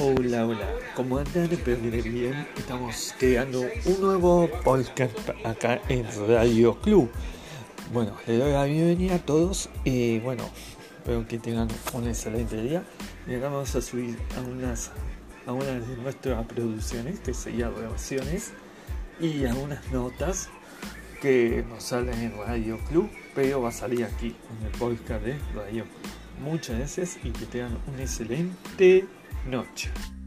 Hola, hola, ¿cómo andan? Espero que bien. Estamos creando un nuevo podcast acá en Radio Club. Bueno, le doy la bienvenida a todos y bueno, espero que tengan un excelente día. Y acá vamos a subir algunas, algunas de nuestras producciones, que serían grabaciones, y algunas notas que nos salen en Radio Club, pero va a salir aquí en el podcast de Radio Club. Muchas gracias y que tengan una excelente noche.